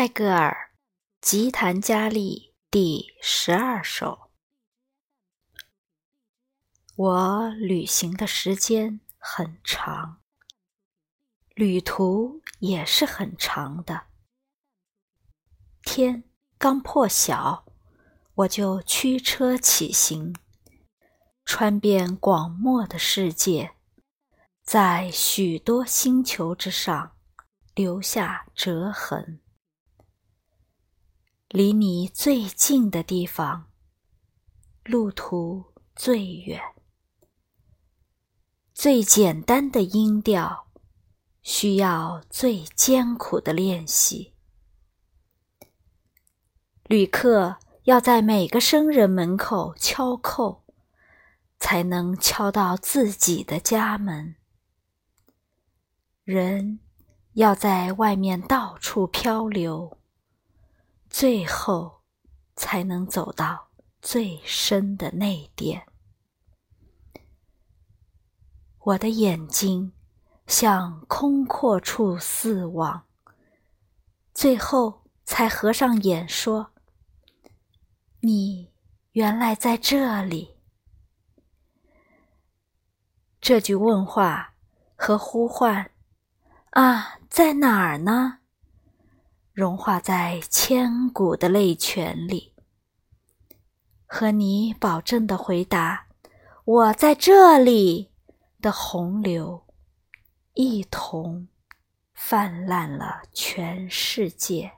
泰戈尔《吉檀迦利》第十二首。我旅行的时间很长，旅途也是很长的。天刚破晓，我就驱车起行，穿遍广漠的世界，在许多星球之上留下折痕。离你最近的地方，路途最远。最简单的音调，需要最艰苦的练习。旅客要在每个生人门口敲叩，才能敲到自己的家门。人要在外面到处漂流。最后，才能走到最深的内殿。我的眼睛向空阔处四望，最后才合上眼说：“你原来在这里。”这句问话和呼唤：“啊，在哪儿呢？”融化在千古的泪泉里，和你保证的回答“我在这里”的洪流，一同泛滥了全世界。